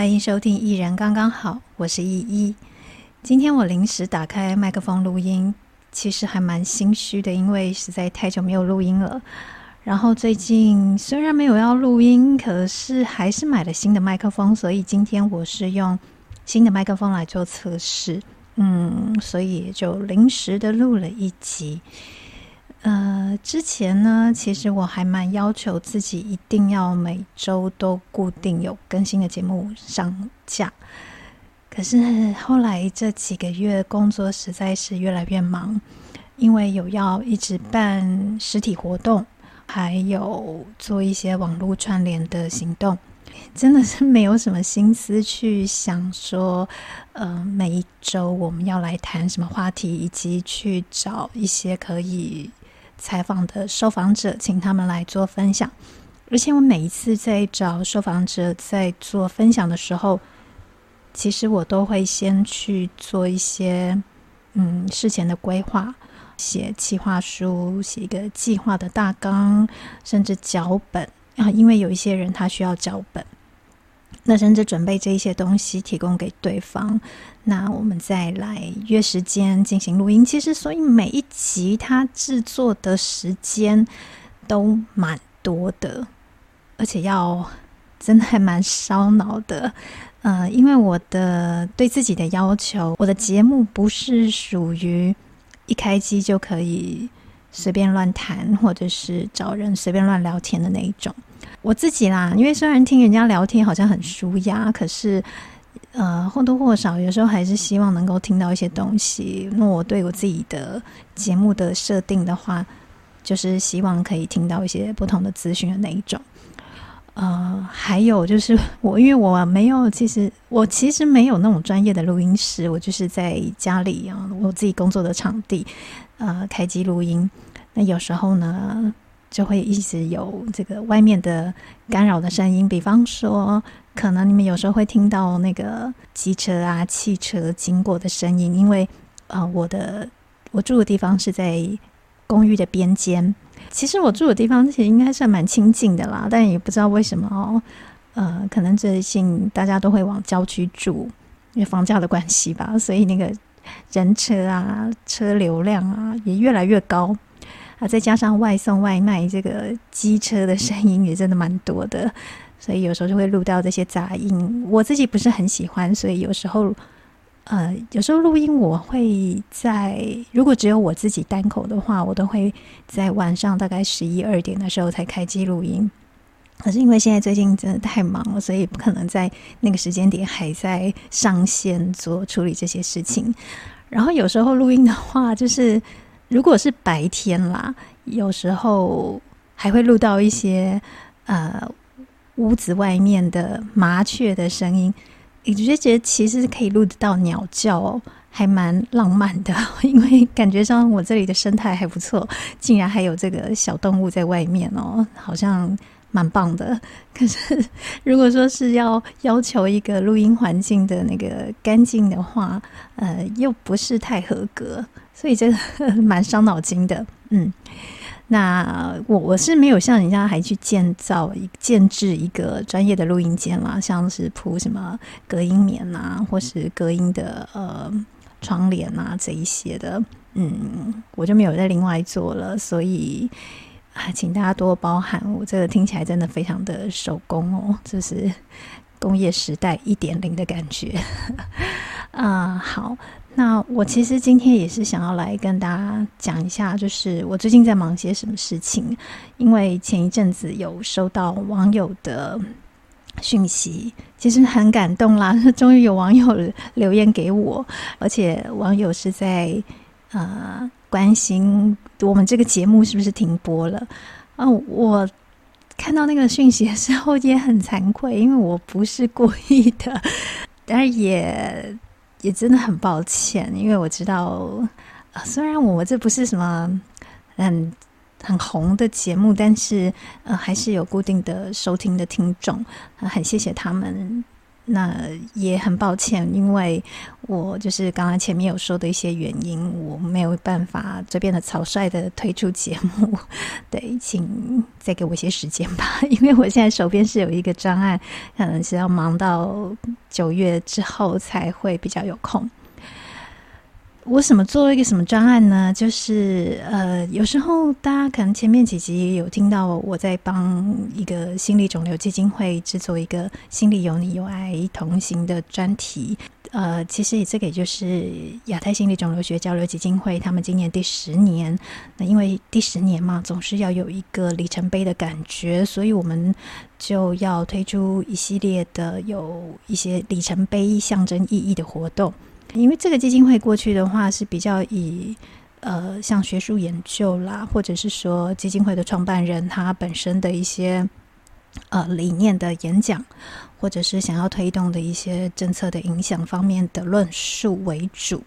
欢迎收听《一人刚刚好》，我是依依。今天我临时打开麦克风录音，其实还蛮心虚的，因为实在太久没有录音了。然后最近虽然没有要录音，可是还是买了新的麦克风，所以今天我是用新的麦克风来做测试。嗯，所以就临时的录了一集。呃，之前呢，其实我还蛮要求自己一定要每周都固定有更新的节目上架。可是后来这几个月工作实在是越来越忙，因为有要一直办实体活动，还有做一些网络串联的行动，真的是没有什么心思去想说，呃，每一周我们要来谈什么话题，以及去找一些可以。采访的受访者，请他们来做分享。而且我每一次在找受访者在做分享的时候，其实我都会先去做一些嗯事前的规划，写企划书，写一个计划的大纲，甚至脚本啊。因为有一些人他需要脚本。那甚至准备这一些东西提供给对方，那我们再来约时间进行录音。其实，所以每一集它制作的时间都蛮多的，而且要真的还蛮烧脑的。呃，因为我的对自己的要求，我的节目不是属于一开机就可以随便乱谈，或者是找人随便乱聊天的那一种。我自己啦，因为虽然听人家聊天好像很舒压，可是，呃，或多或少有时候还是希望能够听到一些东西。那我对我自己的节目的设定的话，就是希望可以听到一些不同的资讯的那一种。呃，还有就是我，因为我没有，其实我其实没有那种专业的录音室，我就是在家里啊，我自己工作的场地，呃，开机录音。那有时候呢，就会一直有这个外面的干扰的声音，比方说，可能你们有时候会听到那个机车啊、汽车经过的声音，因为呃，我的我住的地方是在公寓的边间。其实我住的地方其实应该算蛮清静的啦，但也不知道为什么哦，呃，可能最近大家都会往郊区住，因为房价的关系吧，所以那个人车啊、车流量啊也越来越高。啊，再加上外送外卖这个机车的声音也真的蛮多的，所以有时候就会录到这些杂音。我自己不是很喜欢，所以有时候，呃，有时候录音我会在如果只有我自己单口的话，我都会在晚上大概十一二点的时候才开机录音。可是因为现在最近真的太忙了，所以不可能在那个时间点还在上线做处理这些事情。然后有时候录音的话，就是。如果是白天啦，有时候还会录到一些呃屋子外面的麻雀的声音，你就觉得其实可以录得到鸟叫，还蛮浪漫的。因为感觉上我这里的生态还不错，竟然还有这个小动物在外面哦，好像蛮棒的。可是如果说是要要求一个录音环境的那个干净的话，呃，又不是太合格。所以这个蛮伤脑筋的，嗯，那我我是没有像人家还去建造建制一个专业的录音间啦，像是铺什么隔音棉啊，或是隔音的呃窗帘啊这一些的，嗯，我就没有再另外做了，所以啊，请大家多包涵，我这个听起来真的非常的手工哦，就是工业时代一点零的感觉，啊，好。那我其实今天也是想要来跟大家讲一下，就是我最近在忙些什么事情。因为前一阵子有收到网友的讯息，其实很感动啦。终于有网友留言给我，而且网友是在呃关心我们这个节目是不是停播了。啊，我看到那个讯息的时候也很惭愧，因为我不是故意的，但是也。也真的很抱歉，因为我知道，呃，虽然我这不是什么很很红的节目，但是呃，还是有固定的收听的听众，很谢谢他们那也很抱歉，因为我就是刚刚前面有说的一些原因，我没有办法这边的草率的推出节目。对，请再给我一些时间吧，因为我现在手边是有一个专案，可能是要忙到九月之后才会比较有空。我什么做了一个什么专案呢？就是呃，有时候大家可能前面几集有听到我在帮一个心理肿瘤基金会制作一个“心里有你，有爱同行”的专题。呃，其实这个也就是亚太心理肿瘤学交流基金会他们今年第十年。那因为第十年嘛，总是要有一个里程碑的感觉，所以我们就要推出一系列的有一些里程碑象征意义的活动。因为这个基金会过去的话是比较以呃像学术研究啦，或者是说基金会的创办人他本身的一些呃理念的演讲，或者是想要推动的一些政策的影响方面的论述为主。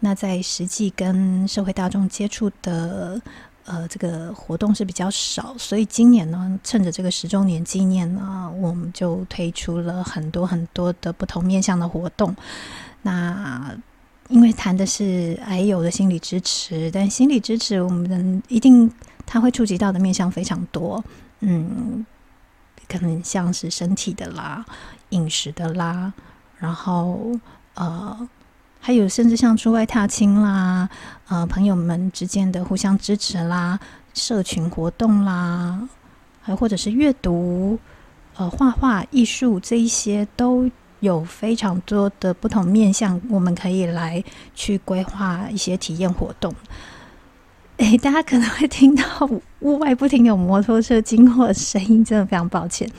那在实际跟社会大众接触的呃这个活动是比较少，所以今年呢，趁着这个十周年纪念呢，我们就推出了很多很多的不同面向的活动。那因为谈的是癌友的心理支持，但心理支持我们人一定他会触及到的面向非常多，嗯，可能像是身体的啦、饮食的啦，然后呃，还有甚至像出外踏青啦、呃，朋友们之间的互相支持啦、社群活动啦，还或者是阅读、呃，画画、艺术这一些都。有非常多的不同面向，我们可以来去规划一些体验活动。诶，大家可能会听到屋外不停有摩托车经过的声音，真的非常抱歉。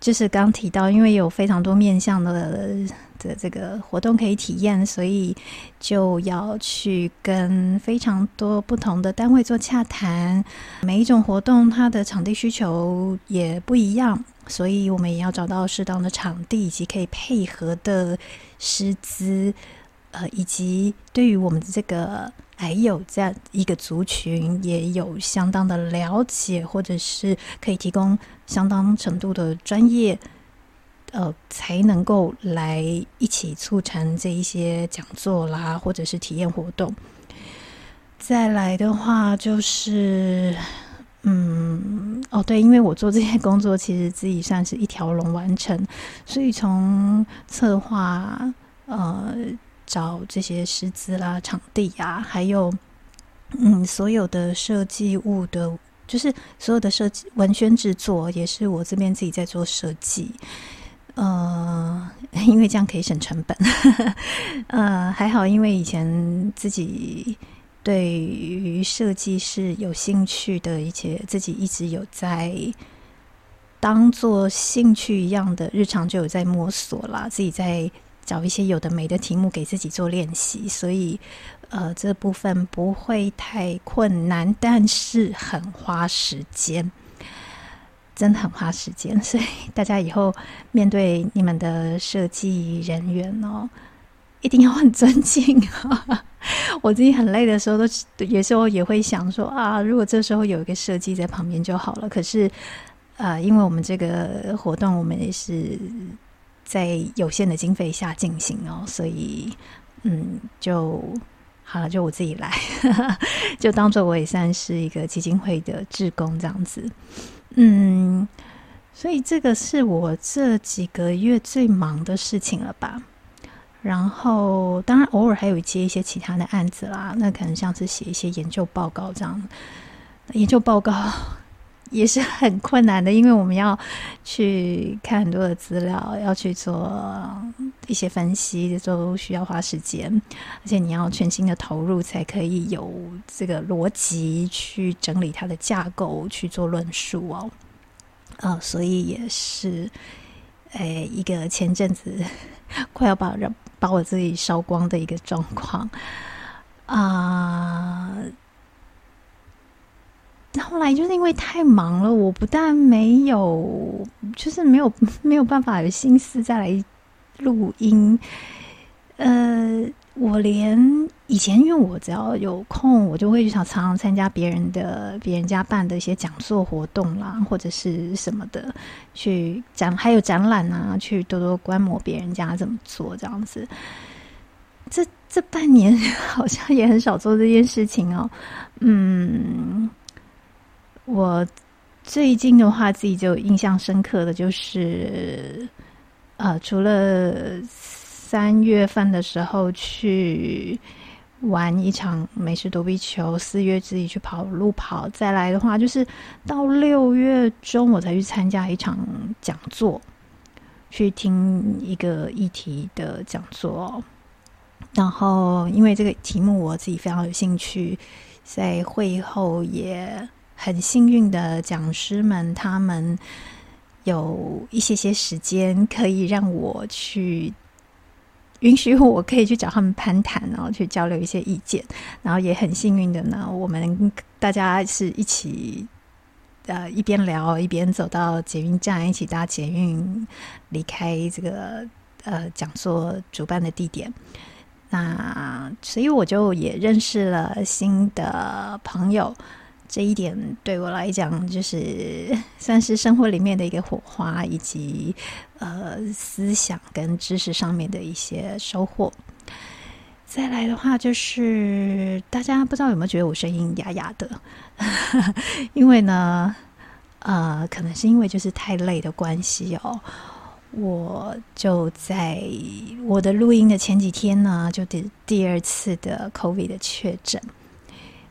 就是刚提到，因为有非常多面向的的这个活动可以体验，所以就要去跟非常多不同的单位做洽谈。每一种活动，它的场地需求也不一样。所以我们也要找到适当的场地，以及可以配合的师资，呃，以及对于我们的这个癌友这样一个族群，也有相当的了解，或者是可以提供相当程度的专业，呃，才能够来一起促成这一些讲座啦，或者是体验活动。再来的话就是。嗯，哦，对，因为我做这些工作，其实自己算是一条龙完成，所以从策划、呃，找这些师资啦、场地呀、还有嗯，所有的设计物的，就是所有的设计文宣制作，也是我这边自己在做设计。呃，因为这样可以省成本，呃，还好，因为以前自己。对于设计是有兴趣的，一切自己一直有在当做兴趣一样的日常就有在摸索啦，自己在找一些有的没的题目给自己做练习，所以呃这部分不会太困难，但是很花时间，真的很花时间，所以大家以后面对你们的设计人员哦，一定要很尊敬啊。我自己很累的时候，都有时候也会想说啊，如果这时候有一个设计在旁边就好了。可是，呃，因为我们这个活动，我们也是在有限的经费下进行哦，所以，嗯，就好了，就我自己来，就当做我也算是一个基金会的志工这样子。嗯，所以这个是我这几个月最忙的事情了吧。然后，当然偶尔还有接一些其他的案子啦。那可能像是写一些研究报告这样。研究报告也是很困难的，因为我们要去看很多的资料，要去做一些分析，都需要花时间。而且你要全心的投入，才可以有这个逻辑去整理它的架构，去做论述哦。呃，所以也是，哎，一个前阵子快要把人。把我自己烧光的一个状况啊！后来就是因为太忙了，我不但没有，就是没有没有办法有心思再来录音。呃，我连以前因为我只要有空，我就会想常常参加别人的别人家办的一些讲座活动啦，或者是什么的，去展还有展览啊，去多多观摩别人家怎么做这样子。这这半年 好像也很少做这件事情哦。嗯，我最近的话，自己就印象深刻的就是，呃，除了三月份的时候去。玩一场美式躲避球，四月自己去跑路跑，再来的话就是到六月中我才去参加一场讲座，去听一个议题的讲座。然后因为这个题目我自己非常有兴趣，在会后也很幸运的讲师们他们有一些些时间可以让我去。允许我可以去找他们攀谈，然后去交流一些意见，然后也很幸运的呢，我们大家是一起呃一边聊一边走到捷运站，一起搭捷运离开这个呃讲座主办的地点。那所以我就也认识了新的朋友。这一点对我来讲，就是 算是生活里面的一个火花，以及呃思想跟知识上面的一些收获。再来的话，就是大家不知道有没有觉得我声音哑哑的？因为呢，呃，可能是因为就是太累的关系哦。我就在我的录音的前几天呢，就第第二次的 COVID 的确诊。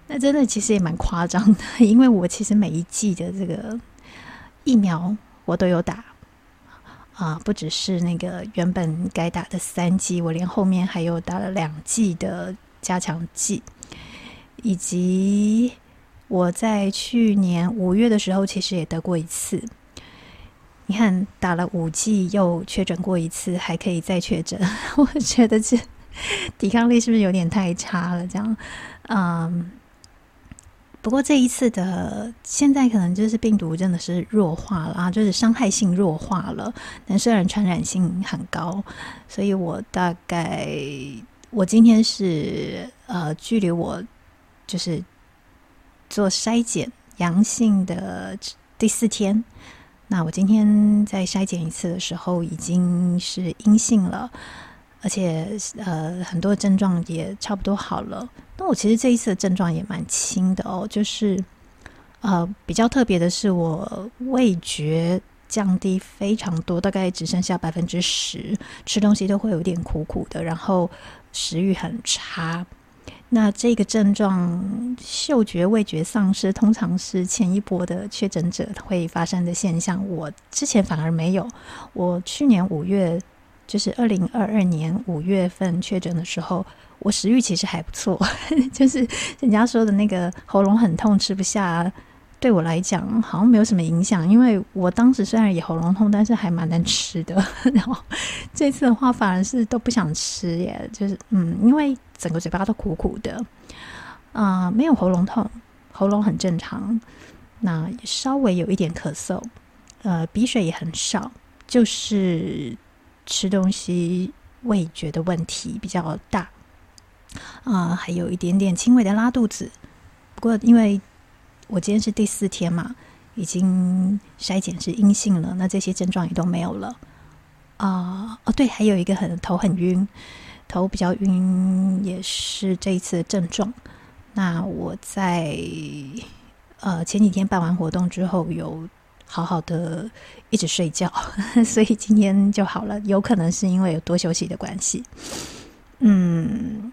那真的其实也蛮夸张的，因为我其实每一季的这个疫苗我都有打啊，不只是那个原本该打的三剂，我连后面还有打了两剂的加强剂，以及我在去年五月的时候其实也得过一次。你看，打了五剂又确诊过一次，还可以再确诊，我觉得这抵抗力是不是有点太差了？这样，嗯。不过这一次的现在可能就是病毒真的是弱化了啊，就是伤害性弱化了，但虽然传染性很高，所以我大概我今天是呃，距离我就是做筛检阳性的第四天，那我今天再筛检一次的时候已经是阴性了。而且，呃，很多症状也差不多好了。那我其实这一次的症状也蛮轻的哦，就是，呃，比较特别的是，我味觉降低非常多，大概只剩下百分之十，吃东西都会有点苦苦的，然后食欲很差。那这个症状，嗅觉、味觉丧失，通常是前一波的确诊者会发生的现象。我之前反而没有，我去年五月。就是二零二二年五月份确诊的时候，我食欲其实还不错，就是人家说的那个喉咙很痛吃不下，对我来讲好像没有什么影响，因为我当时虽然也喉咙痛，但是还蛮能吃的。然后这次的话反而是都不想吃耶，就是嗯，因为整个嘴巴都苦苦的，啊、没有喉咙痛，喉咙很正常，那稍微有一点咳嗽，呃，鼻水也很少，就是。吃东西味觉的问题比较大，啊、还有一点点轻微的拉肚子。不过因为我今天是第四天嘛，已经筛检是阴性了，那这些症状也都没有了。啊、哦对，还有一个很头很晕，头比较晕也是这一次的症状。那我在呃前几天办完活动之后有。好好的一直睡觉，所以今天就好了。有可能是因为有多休息的关系，嗯，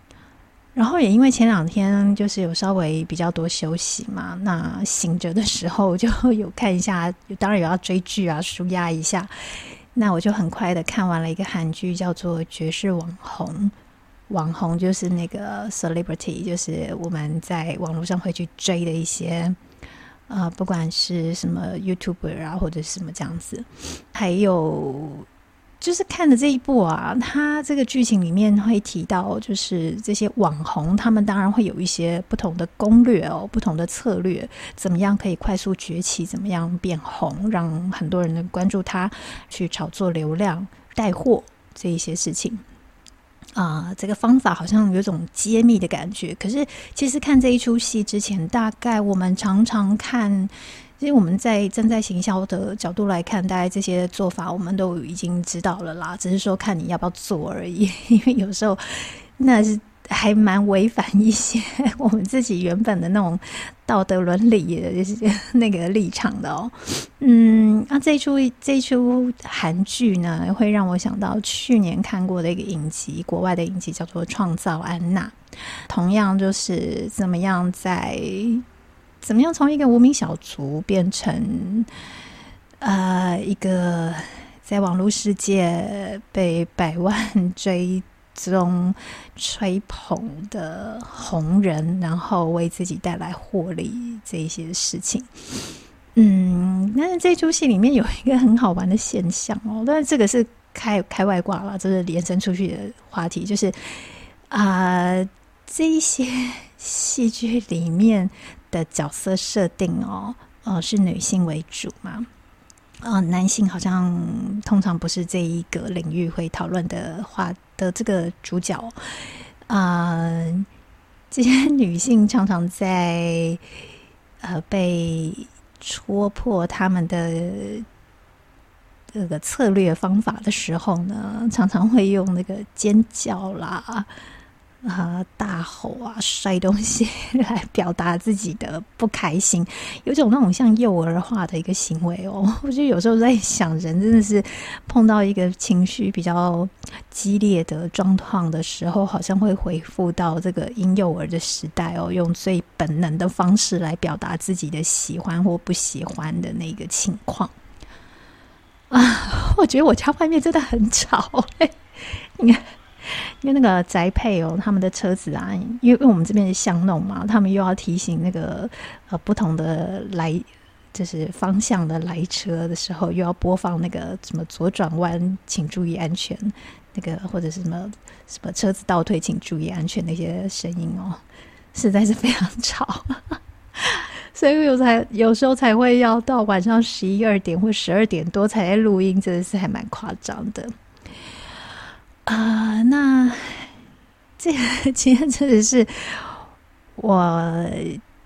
然后也因为前两天就是有稍微比较多休息嘛，那醒着的时候就有看一下，当然有要追剧啊，舒压一下。那我就很快的看完了一个韩剧，叫做《绝世网红》。网红就是那个 celebrity，就是我们在网络上会去追的一些。啊、不管是什么 YouTuber 啊，或者什么这样子，还有就是看的这一部啊，它这个剧情里面会提到，就是这些网红，他们当然会有一些不同的攻略哦，不同的策略，怎么样可以快速崛起，怎么样变红，让很多人能关注他，去炒作流量、带货这一些事情。啊、这个方法好像有种揭秘的感觉。可是，其实看这一出戏之前，大概我们常常看，因为我们在正在行销的角度来看，大概这些做法我们都已经知道了啦，只是说看你要不要做而已。因为有时候那是。还蛮违反一些 我们自己原本的那种道德伦理的，就是那个立场的哦。嗯，那这一出这一出韩剧呢，会让我想到去年看过的一个影集，国外的影集叫做《创造安娜》，同样就是怎么样在怎么样从一个无名小卒变成呃一个在网络世界被百万追。中吹捧的红人，然后为自己带来获利这一些事情，嗯，那这出戏里面有一个很好玩的现象哦，但是这个是开开外挂了，这是延伸出去的话题，就是啊、这一些戏剧里面的角色设定哦，呃，是女性为主嘛，啊、男性好像通常不是这一个领域会讨论的话。的这个主角，啊、这些女性常常在呃被戳破他们的这个策略方法的时候呢，常常会用那个尖叫啦。啊！大吼啊，摔东西 来表达自己的不开心，有种那种像幼儿化的一个行为哦。我就有时候在想，人真的是碰到一个情绪比较激烈的状况的时候，好像会回复到这个婴幼儿的时代哦，用最本能的方式来表达自己的喜欢或不喜欢的那个情况。啊，我觉得我家外面真的很吵，你看。因为那个宅配哦，他们的车子啊，因为我们这边是巷弄嘛，他们又要提醒那个呃不同的来就是方向的来车的时候，又要播放那个什么左转弯请注意安全，那个或者是什么什么车子倒退请注意安全那些声音哦，实在是非常吵，所以有才有时候才会要到晚上十一二点或十二点多才在录音，真的是还蛮夸张的。啊、那这个今天真的是我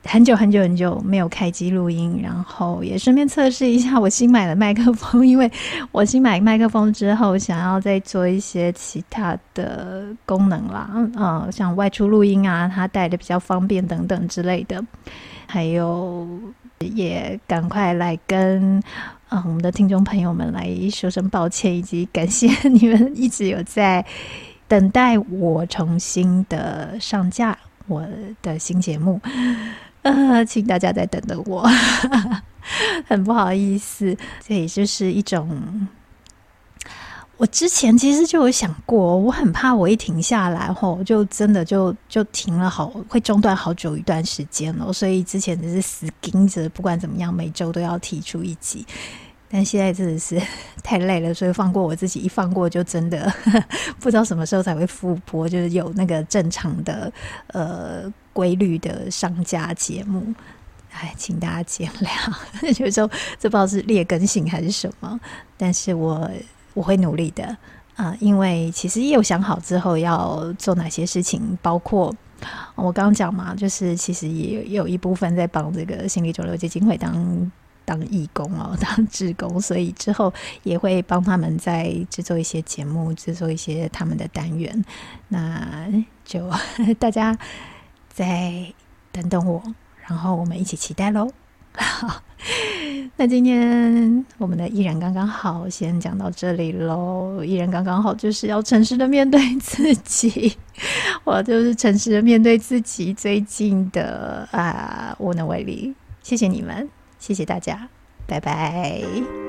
很久很久很久没有开机录音，然后也顺便测试一下我新买的麦克风，因为我新买麦克风之后，想要再做一些其他的功能啦，嗯、像外出录音啊，它带的比较方便等等之类的，还有也赶快来跟。啊，我们的听众朋友们来说声抱歉，以及感谢你们一直有在等待我重新的上架我的新节目。呃，请大家再等等我，很不好意思，这也就是一种我之前其实就有想过，我很怕我一停下来后，就真的就就停了好，会中断好久一段时间了。所以之前只是死盯着，不管怎么样，每周都要提出一集。但现在真的是 太累了，所以放过我自己，一放过就真的 不知道什么时候才会复播，就是有那个正常的呃规律的上架节目。哎，请大家见谅，有时候这不知道是劣根性还是什么，但是我我会努力的啊、因为其实也有想好之后要做哪些事情，包括我刚刚讲嘛，就是其实也有一部分在帮这个心理肿瘤基金会当。当义工哦，当志工，所以之后也会帮他们在制作一些节目，制作一些他们的单元。那就 大家再等等我，然后我们一起期待喽。好，那今天我们的依然刚刚好，先讲到这里喽。依然刚刚好，就是要诚实的面对自己，我就是诚实的面对自己最近的啊无能为力。谢谢你们。谢谢大家，拜拜。